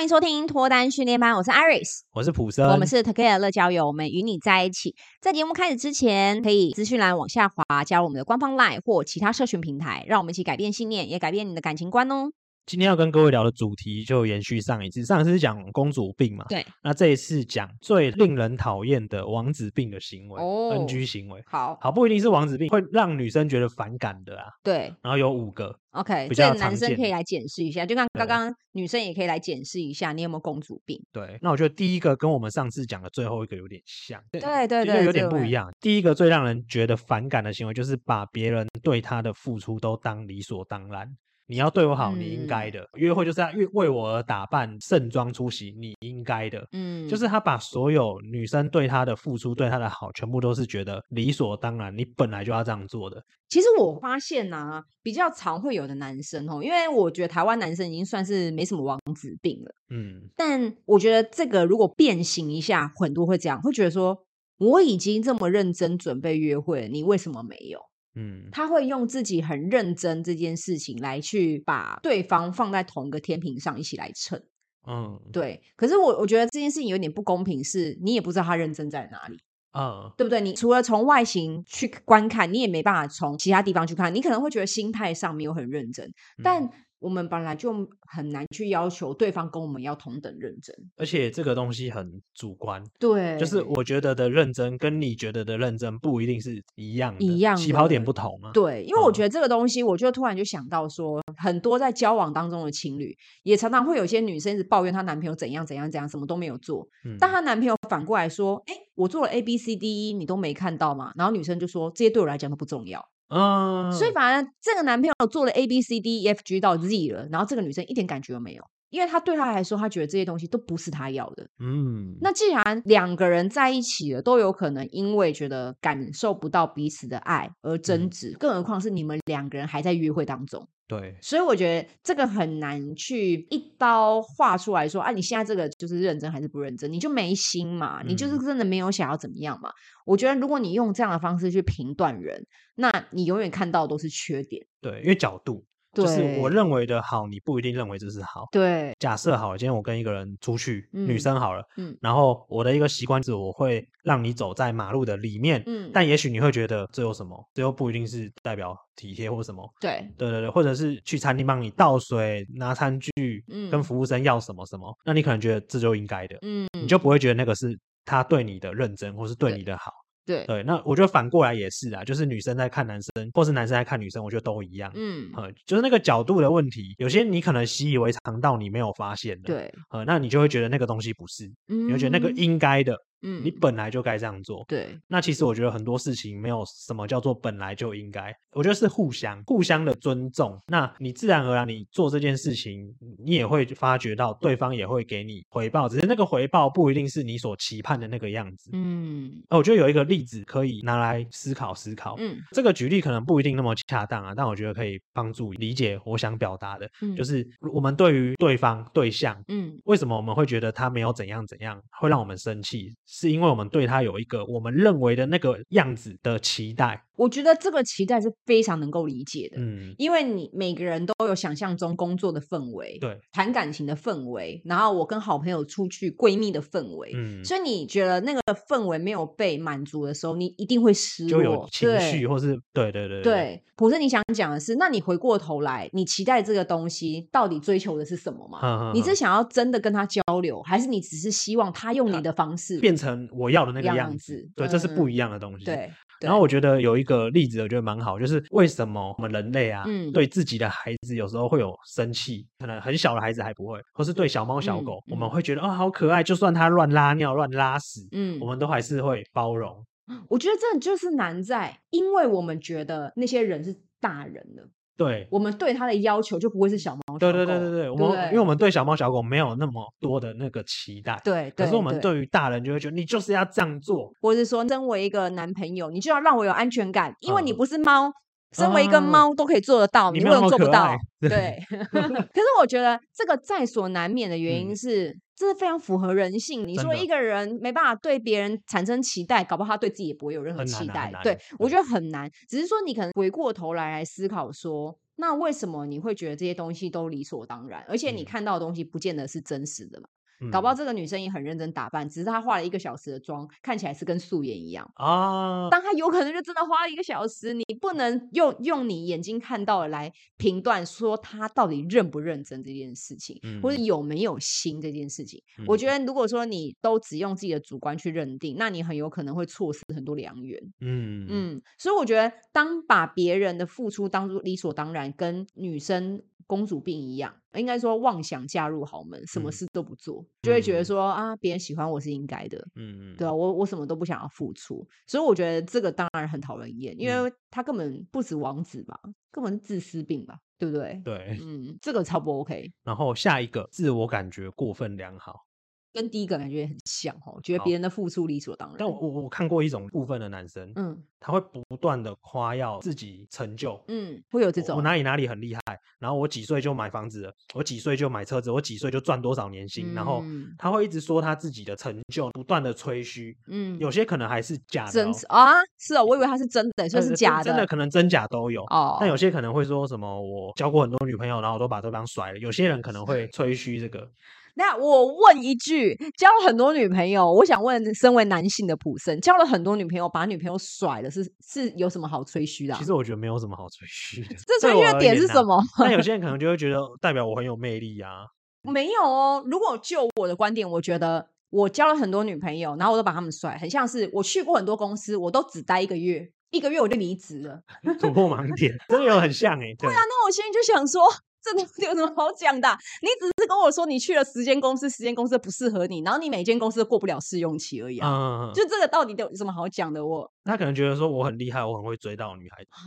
欢迎收听脱单训练班，我是 Iris，我是普森，我们是 Together 乐交友，我们与你在一起。在节目开始之前，可以资讯栏往下滑，加入我们的官方 LINE 或其他社群平台，让我们一起改变信念，也改变你的感情观哦。今天要跟各位聊的主题就延续上一次，上一次是讲公主病嘛，对，那这一次讲最令人讨厌的王子病的行为，哦，NG 行为，好，好，不一定是王子病，会让女生觉得反感的啊，对，然后有五个，OK，比较男生可以来检视一下，就像刚刚女生也可以来检视一下，你有没有公主病？对，那我觉得第一个跟我们上次讲的最后一个有点像，对对对，就有点不一样。第一个最让人觉得反感的行为，就是把别人对他的付出都当理所当然。你要对我好，你应该的。嗯、约会就是要为为我而打扮、盛装出席，你应该的。嗯，就是他把所有女生对他的付出、对他的好，全部都是觉得理所当然，你本来就要这样做的。其实我发现呢、啊，比较常会有的男生哦，因为我觉得台湾男生已经算是没什么王子病了。嗯，但我觉得这个如果变形一下，很多会这样，会觉得说我已经这么认真准备约会，你为什么没有？嗯，他会用自己很认真这件事情来去把对方放在同一个天平上一起来称，嗯，对。可是我我觉得这件事情有点不公平，是你也不知道他认真在哪里，嗯，对不对？你除了从外形去观看，你也没办法从其他地方去看，你可能会觉得心态上没有很认真，但。我们本来就很难去要求对方跟我们要同等认真，而且这个东西很主观。对，就是我觉得的认真跟你觉得的认真不一定是一样的，一样起跑点不同嘛。对，因为我觉得这个东西，我就突然就想到说，嗯、很多在交往当中的情侣，也常常会有些女生一直抱怨她男朋友怎样怎样怎样，什么都没有做。嗯、但她男朋友反过来说：“哎，我做了 A B C D E，你都没看到嘛？”然后女生就说：“这些对我来讲都不重要。”嗯，所以反而这个男朋友做了 A B C D E F G 到 Z 了，然后这个女生一点感觉都没有，因为他对他来说，他觉得这些东西都不是他要的。嗯，那既然两个人在一起了，都有可能因为觉得感受不到彼此的爱而争执，嗯、更何况是你们两个人还在约会当中。对，所以我觉得这个很难去一刀划出来说，啊，你现在这个就是认真还是不认真？你就没心嘛？你就是真的没有想要怎么样嘛？嗯、我觉得如果你用这样的方式去评断人，那你永远看到的都是缺点。对，因为角度。就是我认为的好，你不一定认为这是好。对，假设好，今天我跟一个人出去，嗯、女生好了，嗯，然后我的一个习惯是，我会让你走在马路的里面，嗯，但也许你会觉得这有什么？这又不一定是代表体贴或什么。对，对对对，或者是去餐厅帮你倒水、拿餐具，嗯，跟服务生要什么什么，那你可能觉得这就应该的，嗯，你就不会觉得那个是他对你的认真，或是对你的好。对对，那我觉得反过来也是啊，就是女生在看男生，或是男生在看女生，我觉得都一样。嗯，就是那个角度的问题，有些你可能习以为常到你没有发现的。对，呃，那你就会觉得那个东西不是，嗯，你会觉得那个应该的。嗯，你本来就该这样做。对，那其实我觉得很多事情没有什么叫做本来就应该，我觉得是互相互相的尊重。那你自然而然你做这件事情，你也会发觉到对方也会给你回报，只是那个回报不一定是你所期盼的那个样子。嗯，我觉得有一个例子可以拿来思考思考。嗯，这个举例可能不一定那么恰当啊，但我觉得可以帮助理解我想表达的。嗯，就是我们对于对方对象，嗯，为什么我们会觉得他没有怎样怎样，会让我们生气？是因为我们对他有一个我们认为的那个样子的期待。我觉得这个期待是非常能够理解的，嗯，因为你每个人都有想象中工作的氛围，对，谈感情的氛围，然后我跟好朋友出去闺蜜的氛围，嗯，所以你觉得那个氛围没有被满足的时候，你一定会失落，就有情绪，或是对对对对。普森，你想讲的是，那你回过头来，你期待这个东西到底追求的是什么吗？呵呵呵，你是想要真的跟他交流，还是你只是希望他用你的方式变成我要的那个样子？对，嗯、这是不一样的东西。对。然后我觉得有一个例子，我觉得蛮好，就是为什么我们人类啊，嗯、对自己的孩子有时候会有生气，可能很小的孩子还不会，或是对小猫小狗，嗯、我们会觉得、啊、哦好可爱，就算它乱拉尿、乱拉屎，嗯，我们都还是会包容。我觉得这就是难在，因为我们觉得那些人是大人了。对，我们对它的要求就不会是小猫小狗。对对对对对，我们因为我们对小猫小狗没有那么多的那个期待。对，可是我们对于大人就会觉得你就是要这样做，或者是说，身为一个男朋友，你就要让我有安全感，因为你不是猫，身为一个猫都可以做得到，你为什么做不到？对。可是我觉得这个在所难免的原因是。这是非常符合人性。你说一个人没办法对别人产生期待，搞不好他对自己也不会有任何期待。对，我觉得很难。只是说你可能回过头来来思考说，那为什么你会觉得这些东西都理所当然？而且你看到的东西不见得是真实的嘛？搞不好这个女生也很认真打扮，只是她化了一个小时的妆，看起来是跟素颜一样啊。但她有可能就真的花了一个小时，你不能用用你眼睛看到的来评断说她到底认不认真这件事情，嗯、或者有没有心这件事情。嗯、我觉得如果说你都只用自己的主观去认定，那你很有可能会错失很多良缘。嗯嗯，所以我觉得当把别人的付出当做理所当然，跟女生。公主病一样，应该说妄想嫁入豪门，什么事都不做，嗯、就会觉得说啊，别人喜欢我是应该的，嗯嗯，对啊，我我什么都不想要付出，所以我觉得这个当然很讨人厌，因为他根本不止王子吧，根本是自私病吧，对不对？对，嗯，这个超不 OK。然后下一个，自我感觉过分良好。跟第一个感觉很像哦，觉得别人的付出理所当然。但我我看过一种部分的男生，嗯，他会不断的夸耀自己成就，嗯，会有这种我，我哪里哪里很厉害，然后我几岁就买房子了，我几岁就买车子，我几岁就赚多少年薪，嗯、然后他会一直说他自己的成就，不断的吹嘘，嗯，有些可能还是假的、喔，真啊，是哦，我以为他是真的，说是假的，真的可能真假都有哦。但有些可能会说什么我交过很多女朋友，然后我都把对方甩了，有些人可能会吹嘘这个。那我问一句，交了很多女朋友，我想问，身为男性的普森，交了很多女朋友，把女朋友甩了，是是有什么好吹嘘的？其实我觉得没有什么好吹嘘的。这吹嘘的点是什么？那有些人可能就会觉得代表我很有魅力啊。没有哦，如果就我的观点，我觉得我交了很多女朋友，然后我都把他们甩，很像是我去过很多公司，我都只待一个月，一个月我就离职了，突破盲点，真的有很像哎、欸。对，对啊，那我现在就想说。这有什么好讲的？你只是跟我说你去了十间公司，十间公司不适合你，然后你每间公司都过不了试用期而已啊！嗯、就这个到底有什么好讲的？我他可能觉得说我很厉害，我很会追到女孩子啊。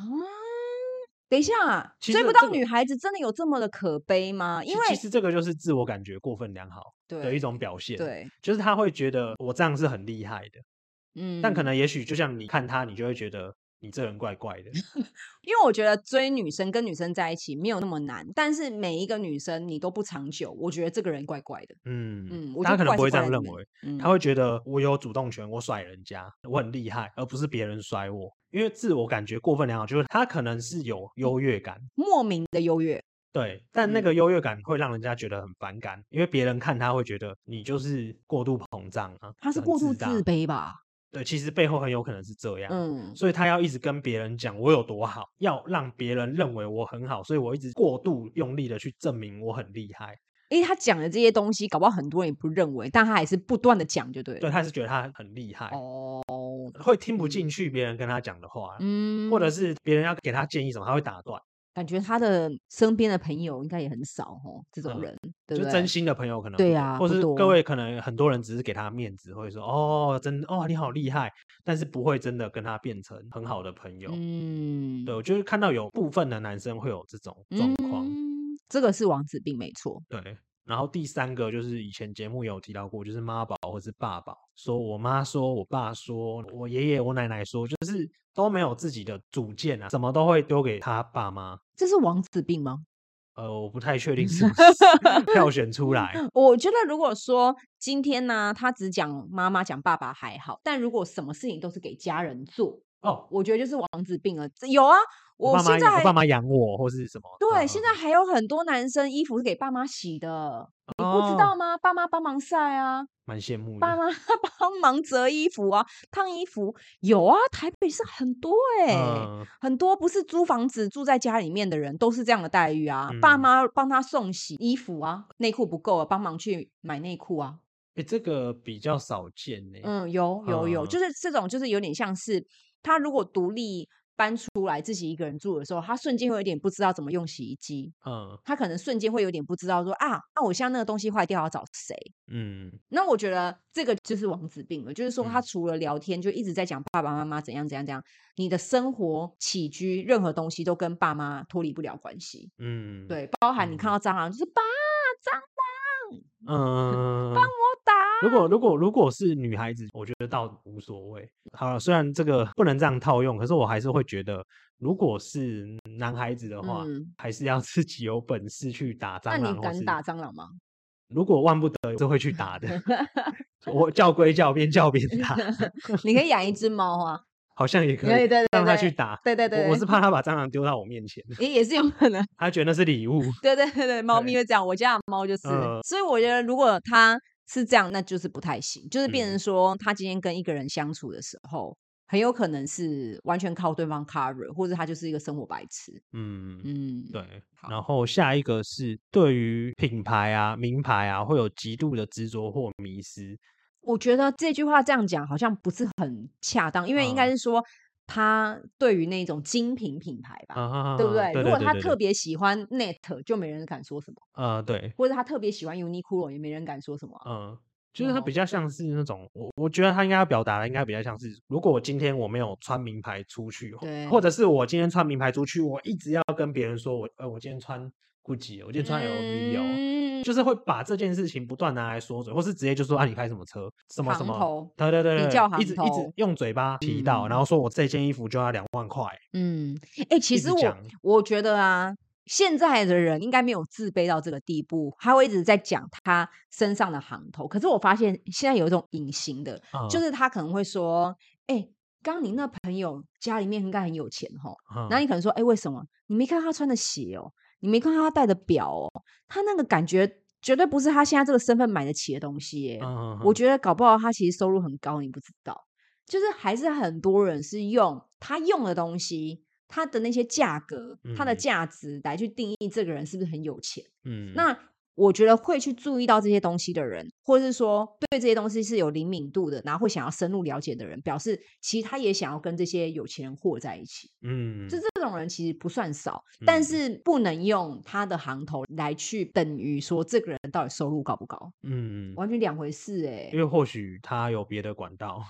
等一下，追不到女孩子真的有这么的可悲吗？因为其实这个就是自我感觉过分良好的一种表现。对，就是他会觉得我这样是很厉害的。嗯，但可能也许就像你看他，你就会觉得。你这人怪怪的，因为我觉得追女生跟女生在一起没有那么难，但是每一个女生你都不长久，我觉得这个人怪怪的。嗯嗯，他可能不会这样认为，嗯、他会觉得我有主动权，我甩人家，我很厉害，而不是别人甩我。因为自我感觉过分良好，就是他可能是有优越感，莫名的优越。对，但那个优越感会让人家觉得很反感，因为别人看他会觉得你就是过度膨胀啊，他是过度自卑吧。对，其实背后很有可能是这样，嗯，所以他要一直跟别人讲我有多好，要让别人认为我很好，所以我一直过度用力的去证明我很厉害。因为他讲的这些东西，搞不好很多人也不认为，但他还是不断的讲，就对了。对，他是觉得他很厉害，哦，会听不进去别人跟他讲的话，嗯，或者是别人要给他建议什么，他会打断。感觉他的身边的朋友应该也很少哦，这种人，嗯、对对，就真心的朋友可能对呀，或是各位可能很多人只是给他面子，会说哦，真哦你好厉害，但是不会真的跟他变成很好的朋友。嗯，对，我就是看到有部分的男生会有这种状况，嗯，这个是王子病没错。对，然后第三个就是以前节目有提到过，就是妈宝或是爸宝，说我妈说我爸说我爷爷我奶奶说，就是。都没有自己的主见啊，什么都会丢给他爸妈。这是王子病吗？呃，我不太确定是不是 票选出来。我觉得如果说今天呢、啊，他只讲妈妈讲爸爸还好，但如果什么事情都是给家人做，哦，我觉得就是王子病了。有啊。我现在我爸妈养我，或是什么？对，嗯、现在还有很多男生衣服是给爸妈洗的，哦、你不知道吗？爸妈帮忙晒啊，蛮羡慕的。爸妈 帮忙折衣服啊，烫衣服有啊，台北是很多哎、很多不是租房子住在家里面的人都是这样的待遇啊。嗯、爸妈帮他送洗衣服啊，内裤不够啊，帮忙去买内裤啊。哎、欸，这个比较少见呢、欸。嗯，有有有，嗯、就是这种，就是有点像是他如果独立。搬出来自己一个人住的时候，他瞬间会有点不知道怎么用洗衣机。嗯，他可能瞬间会有点不知道说啊，那、啊、我现在那个东西坏掉要找谁？嗯，那我觉得这个就是王子病了，就是说他除了聊天就一直在讲爸爸妈妈怎样怎样怎样，你的生活起居任何东西都跟爸妈脱离不了关系。嗯，对，包含你看到蟑螂就是爸蟑螂，嗯，帮我打。如果如果如果是女孩子，我觉得倒无所谓。好了，虽然这个不能这样套用，可是我还是会觉得，如果是男孩子的话，嗯、还是要 自己有本事去打蟑螂。那你敢打蟑螂吗？如果万不得已，是会去打的。我叫归叫，边叫边打。你可以养一只猫啊。好像也可以对对让它去打。对对对，我是怕它把蟑螂丢到我面前，也也是有可能。他觉得那是礼物。对对对对，猫咪会这样，我家的猫就是。所以我觉得，如果他是这样，那就是不太行，就是变成说，他今天跟一个人相处的时候。很有可能是完全靠对方 cover，或者他就是一个生活白痴。嗯嗯，对。然后下一个是对于品牌啊、名牌啊，会有极度的执着或迷失。我觉得这句话这样讲好像不是很恰当，因为应该是说他对于那种精品品牌吧，嗯、对不对，如果他特别喜欢 Net，就没人敢说什么。啊，对。或者他特别喜欢 Uniqlo，也没人敢说什么。嗯。就是他比较像是那种，我我觉得他应该要表达的，应该比较像是，如果我今天我没有穿名牌出去，或者是我今天穿名牌出去，我一直要跟别人说我，呃，我今天穿 Gucci，我今天穿 LV 哦，嗯、就是会把这件事情不断拿来说嘴，或是直接就说啊，你开什么车，什么什么，对对对对，一直一直用嘴巴提到，嗯、然后说我这件衣服就要两万块，嗯，哎、欸，其实我我觉得啊。现在的人应该没有自卑到这个地步，他会一直在讲他身上的行头。可是我发现现在有一种隐形的，嗯、就是他可能会说：“哎、欸，刚刚你那朋友家里面应该很有钱哈。嗯”然后你可能说：“哎、欸，为什么？你没看他穿的鞋哦，你没看他戴的表哦，他那个感觉绝对不是他现在这个身份买得起的东西耶。嗯”我觉得搞不好他其实收入很高，你不知道。就是还是很多人是用他用的东西。他的那些价格，他的价值来去定义这个人是不是很有钱？嗯，那我觉得会去注意到这些东西的人，或者是说对这些东西是有灵敏度的，然后会想要深入了解的人，表示其实他也想要跟这些有钱人混在一起。嗯，就这种人其实不算少，但是不能用他的行头来去等于说这个人到底收入高不高？嗯，完全两回事哎、欸。因为或许他有别的管道。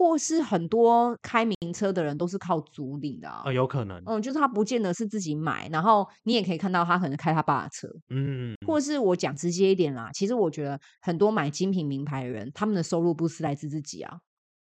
或是很多开名车的人都是靠租赁的啊，呃，有可能，嗯，就是他不见得是自己买，然后你也可以看到他可能开他爸的车，嗯，或是我讲直接一点啦，其实我觉得很多买精品名牌的人，他们的收入不是来自自己啊。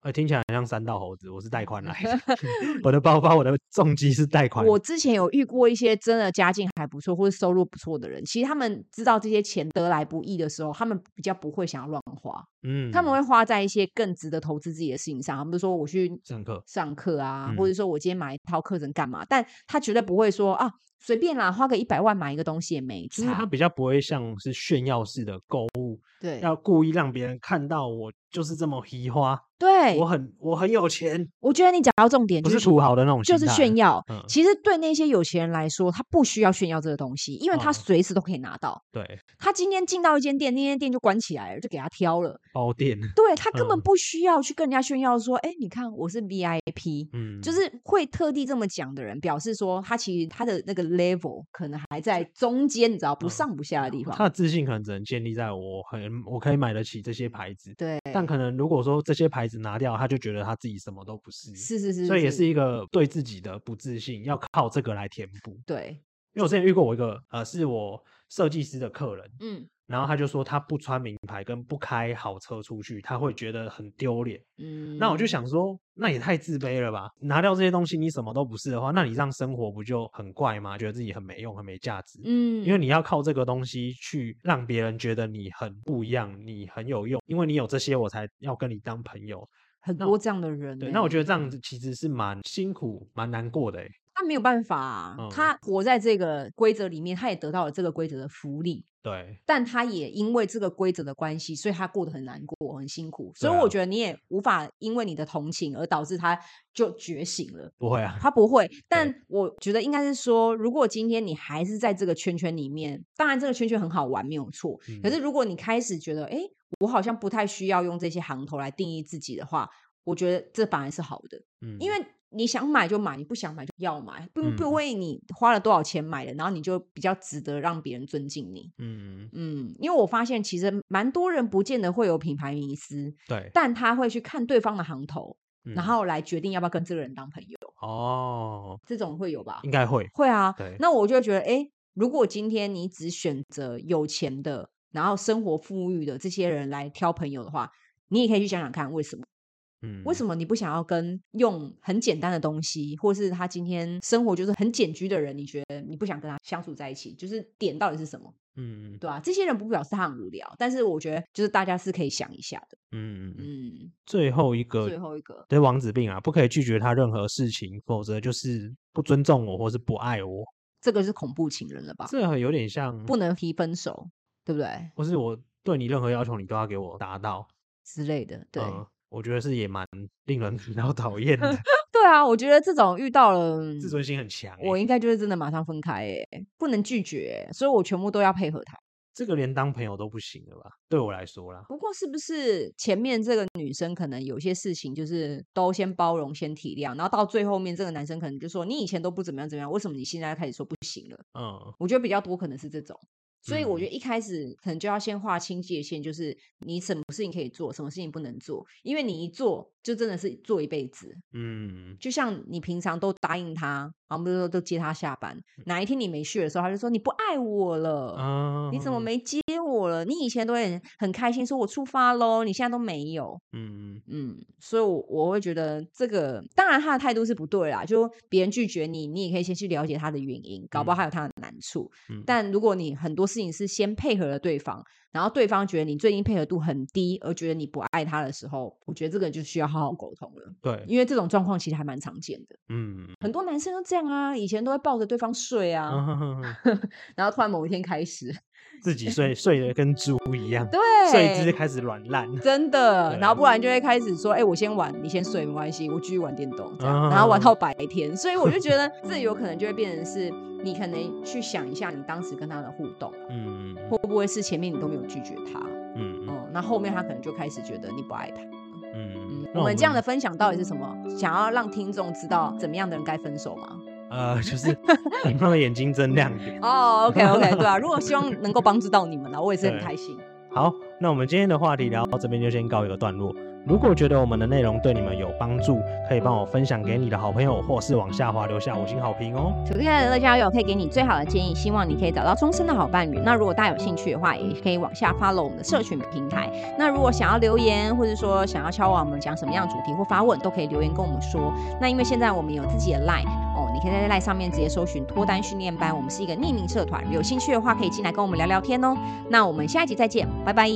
呃，听起来很像三道猴子。我是贷款来的 我的包包，我的重机是贷款。我之前有遇过一些真的家境还不错或者收入不错的人，其实他们知道这些钱得来不易的时候，他们比较不会想要乱花，嗯，他们会花在一些更值得投资自己的事情上。他们说我去上课上课啊，或者说我今天买一套课程干嘛？但他绝对不会说啊，随便啦，花个一百万买一个东西也没差。就是他比较不会像是炫耀式的购物，对，要故意让别人看到我就是这么皮花。对，我很我很有钱。我觉得你讲到重点，不是土豪的那种，就是炫耀。嗯、其实对那些有钱人来说，他不需要炫耀这个东西，因为他随时都可以拿到。嗯、对，他今天进到一间店，那间店就关起来了，就给他挑了包店。对，他根本不需要去跟人家炫耀说，哎、嗯，你看我是 VIP。嗯，就是会特地这么讲的人，表示说他其实他的那个 level 可能还在中间，你知道不上不下的地方。嗯、他的自信可能只能建立在我很我可以买得起这些牌子。对，但可能如果说这些牌子拿掉，他就觉得他自己什么都不是，是是是，所以也是一个对自己的不自信，要靠这个来填补。对，因为我之前遇过我一个呃，是我设计师的客人，嗯。然后他就说他不穿名牌跟不开好车出去，他会觉得很丢脸。嗯，那我就想说，那也太自卑了吧？拿掉这些东西，你什么都不是的话，那你这样生活不就很怪吗？觉得自己很没用、很没价值。嗯，因为你要靠这个东西去让别人觉得你很不一样，你很有用，因为你有这些，我才要跟你当朋友。很多这样的人，对，那我觉得这样子其实是蛮辛苦、蛮难过的。他没有办法啊，嗯、他活在这个规则里面，他也得到了这个规则的福利。对，但他也因为这个规则的关系，所以他过得很难过，很辛苦。所以我觉得你也无法因为你的同情而导致他就觉醒了。不会啊，他不会。但我觉得应该是说，如果今天你还是在这个圈圈里面，当然这个圈圈很好玩，没有错。嗯、可是如果你开始觉得，哎，我好像不太需要用这些行头来定义自己的话，我觉得这反而是好的。嗯，因为。你想买就买，你不想买就要买，不不为你花了多少钱买的，然后你就比较值得让别人尊敬你。嗯嗯，因为我发现其实蛮多人不见得会有品牌迷思，对，但他会去看对方的行头，然后来决定要不要跟这个人当朋友。哦，这种会有吧？应该会，会啊。对，那我就觉得，哎，如果今天你只选择有钱的，然后生活富裕的这些人来挑朋友的话，你也可以去想想看为什么。嗯，为什么你不想要跟用很简单的东西，或是他今天生活就是很简居的人，你觉得你不想跟他相处在一起？就是点到底是什么？嗯，对啊，这些人不表示他很无聊，但是我觉得就是大家是可以想一下的。嗯嗯，最后一个，最后一个，对王子病啊，不可以拒绝他任何事情，否则就是不尊重我，或是不爱我。这个是恐怖情人了吧？这有点像不能提分手，对不对？或是我对你任何要求，你都要给我达到之类的。对、呃，我觉得是也蛮令人 比较讨厌的。对啊，我觉得这种遇到了自尊心很强，我应该就是真的马上分开，哎，不能拒绝，所以我全部都要配合他。这个连当朋友都不行了吧？对我来说啦。不过是不是前面这个女生可能有些事情就是都先包容、先体谅，然后到最后面这个男生可能就说：“你以前都不怎么样怎么样，为什么你现在开始说不行了？”嗯，我觉得比较多可能是这种。所以我觉得一开始可能就要先划清界限，就是你什么事情可以做，什么事情不能做，因为你一做就真的是做一辈子。嗯，就像你平常都答应他，然后不是说都接他下班，哪一天你没去的时候，他就说你不爱我了，嗯，你怎么没接我了？你以前都很很开心，说我出发喽，你现在都没有。嗯嗯，所以我我会觉得这个，当然他的态度是不对啦，就别人拒绝你，你也可以先去了解他的原因，搞不好还有他的难处。嗯，但如果你很多。事情是先配合了对方，然后对方觉得你最近配合度很低，而觉得你不爱他的时候，我觉得这个就需要好好沟通了。对，因为这种状况其实还蛮常见的。嗯，很多男生都这样啊，以前都会抱着对方睡啊，然后突然某一天开始。自己睡睡得跟猪一样，对，睡姿开始软烂，真的。然后不然就会开始说，哎、欸，我先玩，你先睡，没关系，我继续玩电动，这样，然后玩到白天。所以我就觉得，这有可能就会变成是，你可能去想一下，你当时跟他的互动，嗯，会不会是前面你都没有拒绝他，嗯嗯，那后面他可能就开始觉得你不爱他，嗯嗯。我们这样的分享到底是什么？想要让听众知道怎么样的人该分手吗？呃，就是你们的眼睛睁亮一点哦。oh, OK OK，对啊，如果希望能够帮助到你们呢，我也是很开心。好，那我们今天的话题聊到这边就先告一个段落。如果觉得我们的内容对你们有帮助，可以帮我分享给你的好朋友，或是往下滑留下五星好评哦。土 K 的乐交友可以给你最好的建议，希望你可以找到终身的好伴侣。那如果大家有兴趣的话，也可以往下 follow 我们的社群平台。那如果想要留言，或者说想要敲碗我们讲什么样的主题或发问，都可以留言跟我们说。那因为现在我们有自己的 line 你可以在 line 上面直接搜寻脱单训练班，我们是一个匿名社团，有兴趣的话可以进来跟我们聊聊天哦。那我们下一集再见，拜拜。